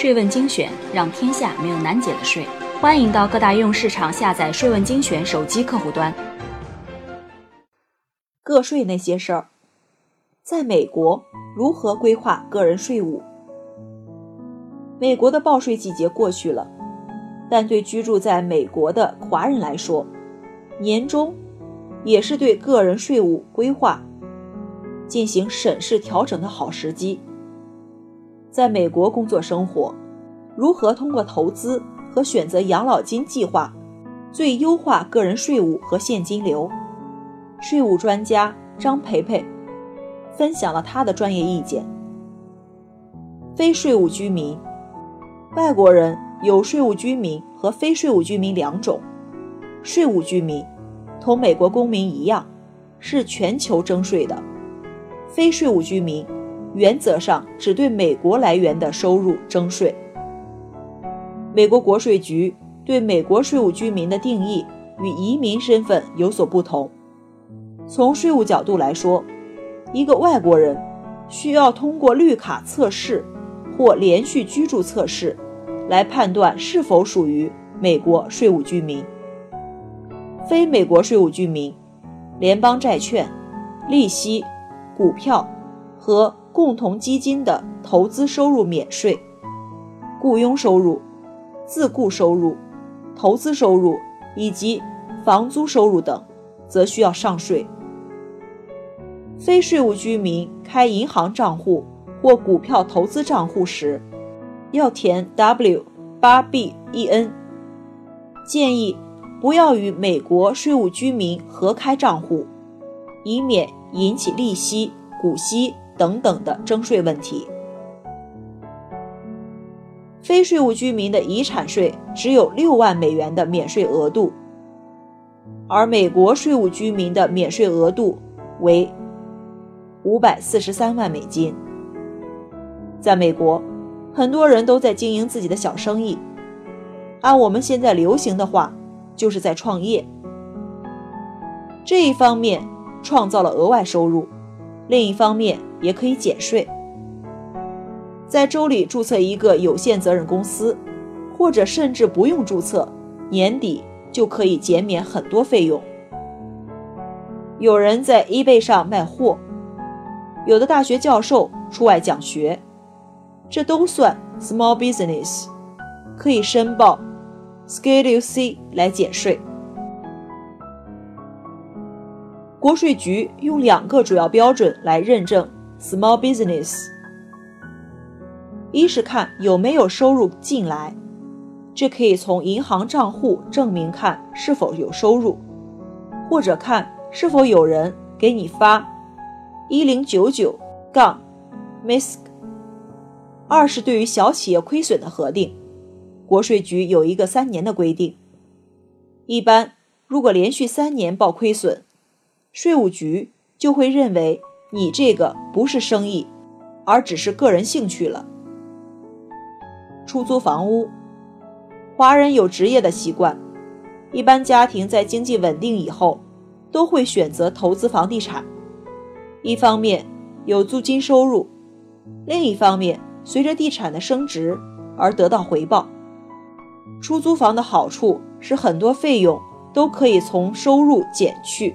税问精选，让天下没有难解的税。欢迎到各大应用市场下载“税问精选”手机客户端。个税那些事儿，在美国如何规划个人税务？美国的报税季节过去了，但对居住在美国的华人来说，年终也是对个人税务规划进行审视调整的好时机。在美国工作生活，如何通过投资和选择养老金计划，最优化个人税务和现金流？税务专家张培培分享了他的专业意见。非税务居民，外国人有税务居民和非税务居民两种。税务居民同美国公民一样，是全球征税的。非税务居民。原则上只对美国来源的收入征税。美国国税局对美国税务居民的定义与移民身份有所不同。从税务角度来说，一个外国人需要通过绿卡测试或连续居住测试来判断是否属于美国税务居民。非美国税务居民，联邦债券、利息、股票和。共同基金的投资收入免税，雇佣收入、自雇收入、投资收入以及房租收入等，则需要上税。非税务居民开银行账户或股票投资账户时，要填 W 八 B E N，建议不要与美国税务居民合开账户，以免引起利息、股息。等等的征税问题。非税务居民的遗产税只有六万美元的免税额度，而美国税务居民的免税额度为五百四十三万美金。在美国，很多人都在经营自己的小生意，按我们现在流行的话，就是在创业。这一方面创造了额外收入，另一方面。也可以减税，在州里注册一个有限责任公司，或者甚至不用注册，年底就可以减免很多费用。有人在 eBay 上卖货，有的大学教授出外讲学，这都算 small business，可以申报 Schedule C 来减税。国税局用两个主要标准来认证。Small business，一是看有没有收入进来，这可以从银行账户证明看是否有收入，或者看是否有人给你发一零九九杠 MISC。二是对于小企业亏损的核定，国税局有一个三年的规定，一般如果连续三年报亏损，税务局就会认为。你这个不是生意，而只是个人兴趣了。出租房屋，华人有职业的习惯，一般家庭在经济稳定以后，都会选择投资房地产。一方面有租金收入，另一方面随着地产的升值而得到回报。出租房的好处是很多费用都可以从收入减去。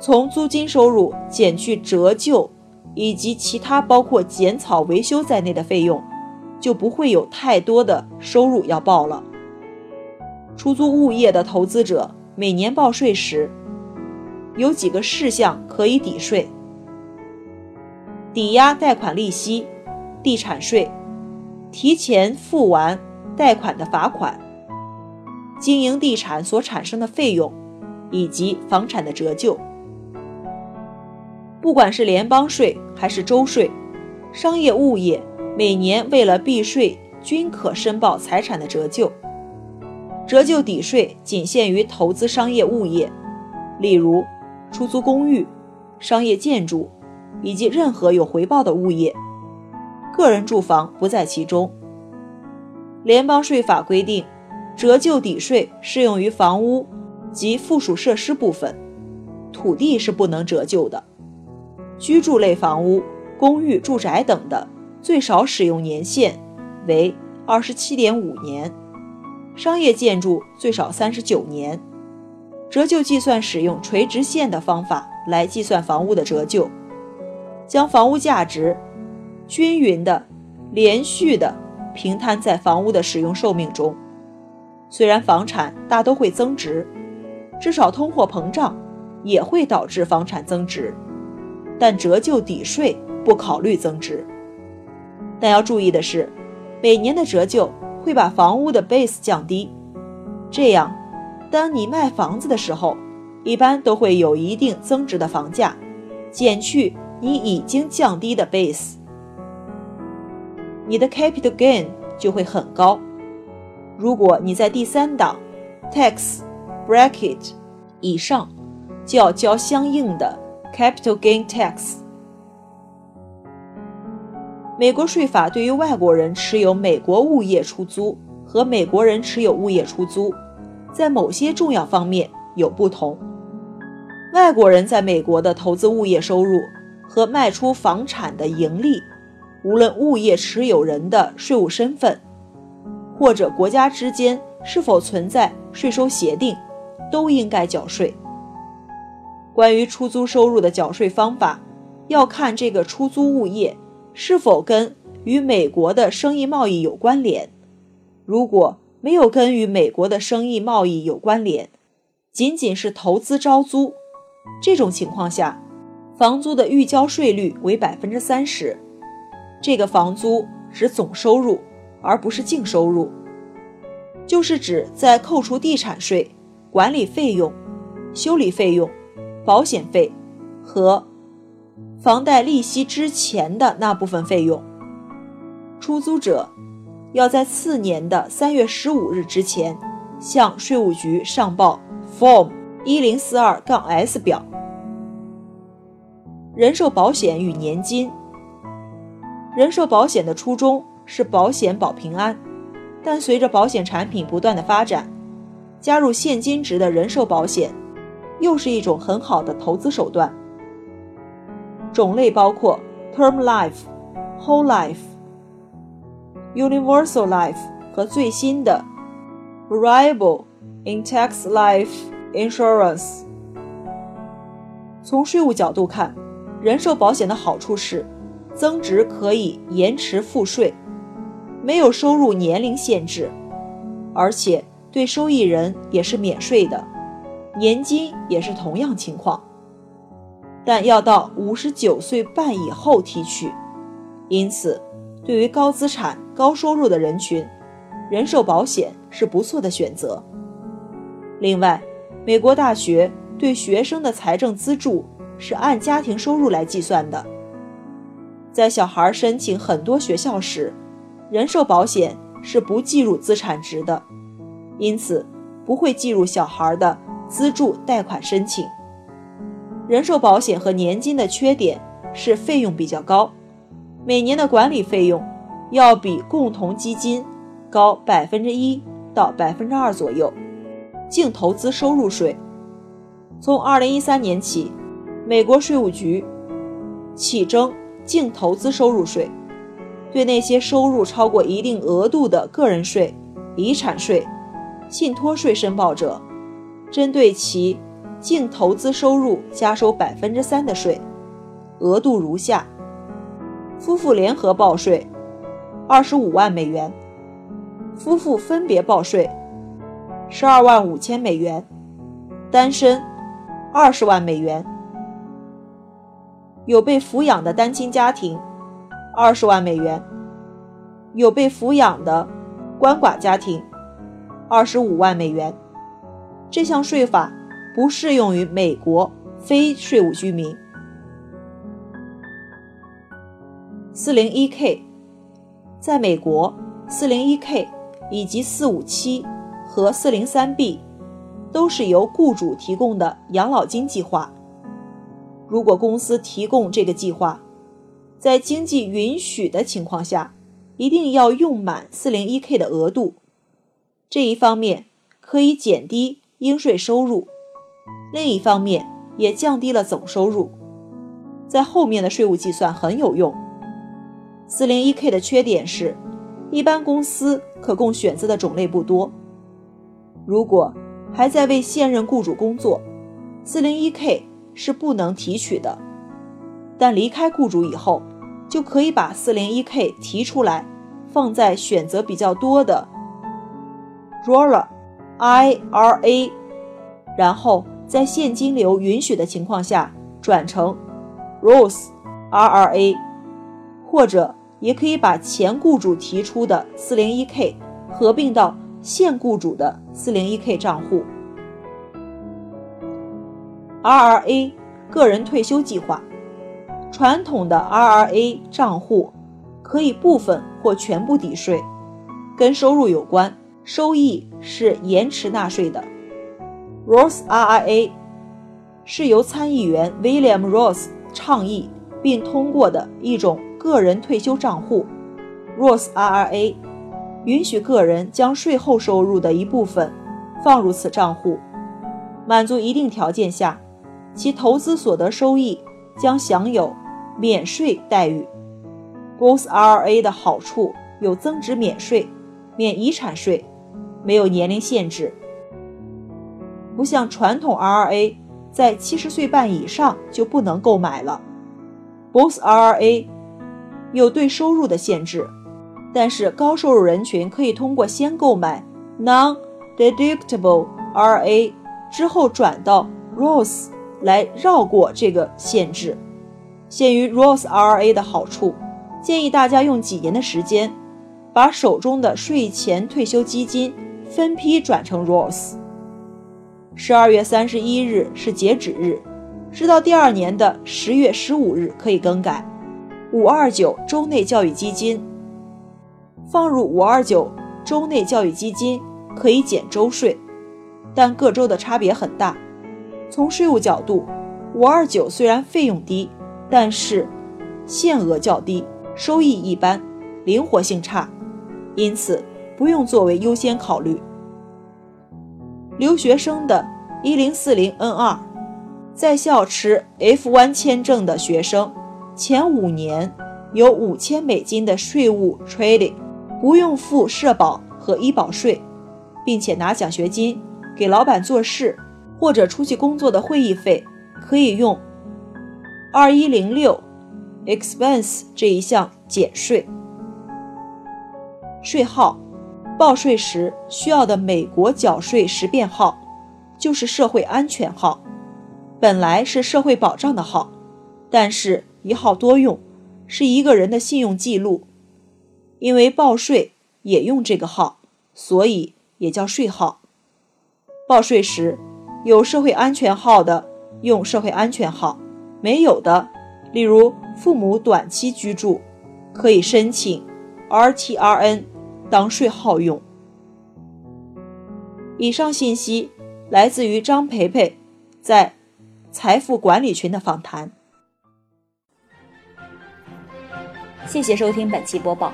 从租金收入减去折旧以及其他包括剪草、维修在内的费用，就不会有太多的收入要报了。出租物业的投资者每年报税时，有几个事项可以抵税：抵押贷款利息、地产税、提前付完贷款的罚款、经营地产所产生的费用，以及房产的折旧。不管是联邦税还是州税，商业物业每年为了避税，均可申报财产的折旧。折旧抵税仅限于投资商业物业，例如出租公寓、商业建筑以及任何有回报的物业，个人住房不在其中。联邦税法规定，折旧抵税适用于房屋及附属设施部分，土地是不能折旧的。居住类房屋、公寓、住宅等的，最少使用年限为二十七点五年，商业建筑最少三十九年。折旧计算使用垂直线的方法来计算房屋的折旧，将房屋价值均匀的、连续的平摊在房屋的使用寿命中。虽然房产大都会增值，至少通货膨胀也会导致房产增值，但折旧抵税不考虑增值。但要注意的是，每年的折旧会把房屋的 base 降低，这样，当你卖房子的时候，一般都会有一定增值的房价，减去你已经降低的 base，你的 capital gain 就会很高。如果你在第三档 tax bracket 以上，就要交相应的 capital gain tax。美国税法对于外国人持有美国物业出租和美国人持有物业出租，在某些重要方面有不同。外国人在美国的投资物业收入和卖出房产的盈利，无论物业持有人的税务身份。或者国家之间是否存在税收协定，都应该缴税。关于出租收入的缴税方法，要看这个出租物业是否跟与美国的生意贸易有关联。如果没有跟与美国的生意贸易有关联，仅仅是投资招租，这种情况下，房租的预交税率为百分之三十。这个房租指总收入。而不是净收入，就是指在扣除地产税、管理费用、修理费用、保险费和房贷利息之前的那部分费用。出租者要在次年的三月十五日之前向税务局上报 Form 一零四二杠 S 表。人寿保险与年金，人寿保险的初衷。是保险保平安，但随着保险产品不断的发展，加入现金值的人寿保险，又是一种很好的投资手段。种类包括 Term Life、Whole Life、Universal Life 和最新的 Variable Index Life Insurance。从税务角度看，人寿保险的好处是，增值可以延迟付税。没有收入年龄限制，而且对受益人也是免税的，年金也是同样情况，但要到五十九岁半以后提取。因此，对于高资产、高收入的人群，人寿保险是不错的选择。另外，美国大学对学生的财政资助是按家庭收入来计算的，在小孩申请很多学校时。人寿保险是不计入资产值的，因此不会计入小孩的资助贷款申请。人寿保险和年金的缺点是费用比较高，每年的管理费用要比共同基金高百分之一到百分之二左右。净投资收入税，从二零一三年起，美国税务局起征净投资收入税。对那些收入超过一定额度的个人税、遗产税、信托税申报者，针对其净投资收入加收百分之三的税，额度如下：夫妇联合报税，二十五万美元；夫妇分别报税，十二万五千美元；单身，二十万美元；有被抚养的单亲家庭。二十万美元，有被抚养的鳏寡家庭，二十五万美元。这项税法不适用于美国非税务居民。四零一 K，在美国，四零一 K 以及四五七和四零三 B 都是由雇主提供的养老金计划。如果公司提供这个计划，在经济允许的情况下，一定要用满 401k 的额度。这一方面可以减低应税收入，另一方面也降低了总收入，在后面的税务计算很有用。401k 的缺点是，一般公司可供选择的种类不多。如果还在为现任雇主工作，401k 是不能提取的。但离开雇主以后，就可以把 401k 提出来，放在选择比较多的 RORA IRA，然后在现金流允许的情况下转成 Roth IRA，或者也可以把前雇主提出的 401k 合并到现雇主的 401k 账户。RRA 个人退休计划。传统的 RRA 账户可以部分或全部抵税，跟收入有关，收益是延迟纳税的。Roth IRA 是由参议员 William Roth 倡议并通过的一种个人退休账户。Roth IRA 允许个人将税后收入的一部分放入此账户，满足一定条件下，其投资所得收益。将享有免税待遇。Roth IRA 的好处有增值免税、免遗产税、没有年龄限制，不像传统 RRA，在七十岁半以上就不能购买了。Both RRA 有对收入的限制，但是高收入人群可以通过先购买 Non-Deductible RRA 之后转到 Roth。来绕过这个限制。限于 Roth IRA 的好处，建议大家用几年的时间，把手中的税前退休基金分批转成 Roth。十二月三十一日是截止日，直到第二年的十月十五日可以更改。五二九州内教育基金放入五二九州内教育基金可以减州税，但各州的差别很大。从税务角度，五二九虽然费用低，但是限额较低，收益一般，灵活性差，因此不用作为优先考虑。留学生的一零四零 N 二，在校持 F1 签证的学生，前五年有五千美金的税务 trading，不用付社保和医保税，并且拿奖学金给老板做事。或者出去工作的会议费可以用二一零六 expense 这一项减税。税号报税时需要的美国缴税识别号就是社会安全号，本来是社会保障的号，但是一号多用，是一个人的信用记录。因为报税也用这个号，所以也叫税号。报税时。有社会安全号的用社会安全号，没有的，例如父母短期居住，可以申请 RTRN 当税号用。以上信息来自于张培培在财富管理群的访谈。谢谢收听本期播报，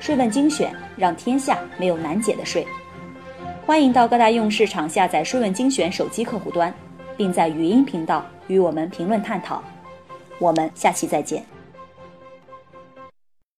税问精选，让天下没有难解的税。欢迎到各大应用市场下载“税问精选”手机客户端，并在语音频道与我们评论探讨。我们下期再见。